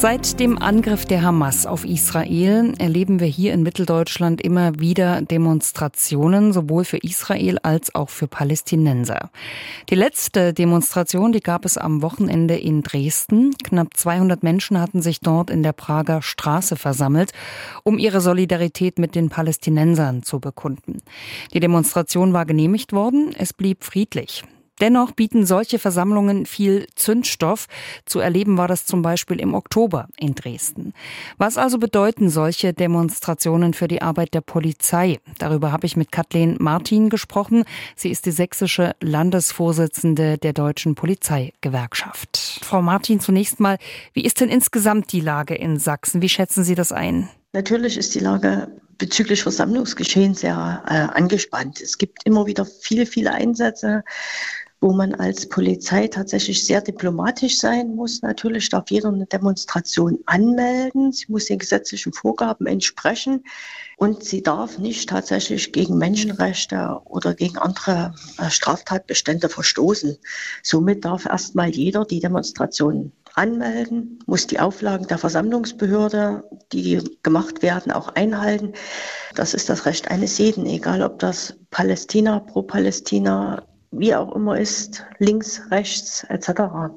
Seit dem Angriff der Hamas auf Israel erleben wir hier in Mitteldeutschland immer wieder Demonstrationen, sowohl für Israel als auch für Palästinenser. Die letzte Demonstration, die gab es am Wochenende in Dresden. Knapp 200 Menschen hatten sich dort in der Prager Straße versammelt, um ihre Solidarität mit den Palästinensern zu bekunden. Die Demonstration war genehmigt worden, es blieb friedlich. Dennoch bieten solche Versammlungen viel Zündstoff. Zu erleben war das zum Beispiel im Oktober in Dresden. Was also bedeuten solche Demonstrationen für die Arbeit der Polizei? Darüber habe ich mit Kathleen Martin gesprochen. Sie ist die sächsische Landesvorsitzende der Deutschen Polizeigewerkschaft. Frau Martin, zunächst mal, wie ist denn insgesamt die Lage in Sachsen? Wie schätzen Sie das ein? Natürlich ist die Lage bezüglich Versammlungsgeschehen sehr äh, angespannt. Es gibt immer wieder viele, viele Einsätze wo man als Polizei tatsächlich sehr diplomatisch sein muss. Natürlich darf jeder eine Demonstration anmelden. Sie muss den gesetzlichen Vorgaben entsprechen. Und sie darf nicht tatsächlich gegen Menschenrechte oder gegen andere äh, Straftatbestände verstoßen. Somit darf erstmal jeder die Demonstration anmelden, muss die Auflagen der Versammlungsbehörde, die gemacht werden, auch einhalten. Das ist das Recht eines jeden, egal ob das Palästina, pro Palästina, wie auch immer ist, links, rechts etc.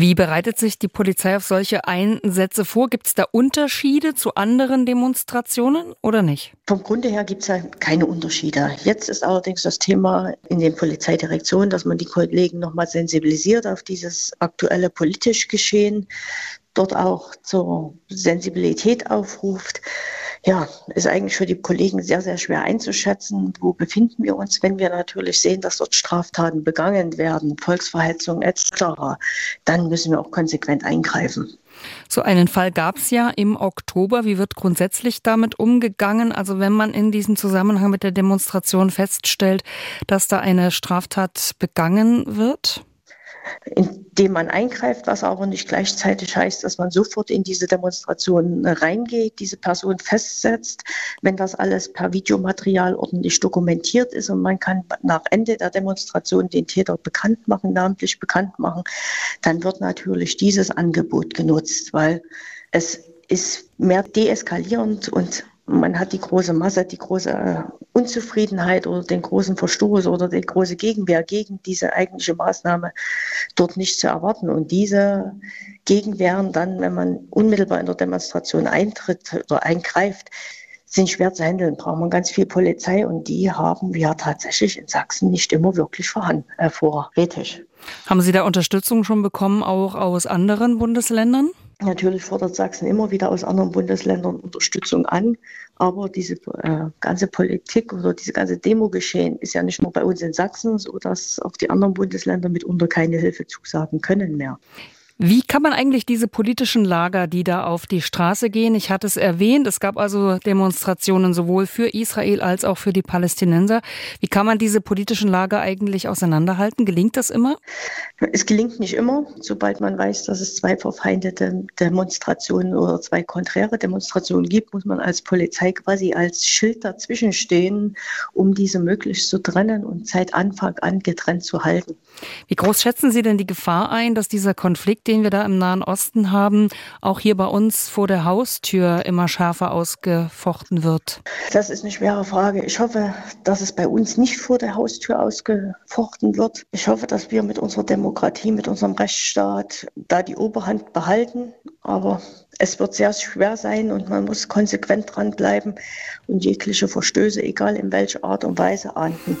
Wie bereitet sich die Polizei auf solche Einsätze vor? Gibt es da Unterschiede zu anderen Demonstrationen oder nicht? Vom Grunde her gibt es ja keine Unterschiede. Jetzt ist allerdings das Thema in den Polizeidirektionen, dass man die Kollegen nochmal sensibilisiert auf dieses aktuelle politisch Geschehen, dort auch zur Sensibilität aufruft ja, ist eigentlich für die Kollegen sehr, sehr schwer einzuschätzen. Wo befinden wir uns, wenn wir natürlich sehen, dass dort Straftaten begangen werden, Volksverhetzung etc., dann müssen wir auch konsequent eingreifen. So einen Fall gab es ja im Oktober. Wie wird grundsätzlich damit umgegangen? Also wenn man in diesem Zusammenhang mit der Demonstration feststellt, dass da eine Straftat begangen wird? Indem man eingreift, was aber nicht gleichzeitig heißt, dass man sofort in diese Demonstration reingeht, diese Person festsetzt. Wenn das alles per Videomaterial ordentlich dokumentiert ist und man kann nach Ende der Demonstration den Täter bekannt machen, namentlich bekannt machen, dann wird natürlich dieses Angebot genutzt, weil es ist mehr deeskalierend und man hat die große Masse, die große äh, Unzufriedenheit oder den großen Verstoß oder die große Gegenwehr gegen diese eigentliche Maßnahme dort nicht zu erwarten. Und diese Gegenwehren dann, wenn man unmittelbar in der Demonstration eintritt oder eingreift, sind schwer zu handeln, braucht man ganz viel Polizei und die haben wir tatsächlich in Sachsen nicht immer wirklich vorhanden, äh, vorrätig. Haben Sie da Unterstützung schon bekommen, auch aus anderen Bundesländern? Natürlich fordert Sachsen immer wieder aus anderen Bundesländern Unterstützung an. Aber diese äh, ganze Politik oder diese ganze Demo-Geschehen ist ja nicht nur bei uns in Sachsen, so dass auch die anderen Bundesländer mitunter keine Hilfe zusagen können mehr. Wie kann man eigentlich diese politischen Lager, die da auf die Straße gehen, ich hatte es erwähnt, es gab also Demonstrationen sowohl für Israel als auch für die Palästinenser. Wie kann man diese politischen Lager eigentlich auseinanderhalten? Gelingt das immer? Es gelingt nicht immer. Sobald man weiß, dass es zwei verfeindete Demonstrationen oder zwei konträre Demonstrationen gibt, muss man als Polizei quasi als Schild dazwischen stehen, um diese möglichst zu trennen und seit Anfang an getrennt zu halten. Wie groß schätzen Sie denn die Gefahr ein, dass dieser Konflikt den wir da im Nahen Osten haben, auch hier bei uns vor der Haustür immer schärfer ausgefochten wird? Das ist eine schwere Frage. Ich hoffe, dass es bei uns nicht vor der Haustür ausgefochten wird. Ich hoffe, dass wir mit unserer Demokratie, mit unserem Rechtsstaat da die Oberhand behalten. Aber es wird sehr schwer sein und man muss konsequent dranbleiben und jegliche Verstöße, egal in welcher Art und Weise, ahnden.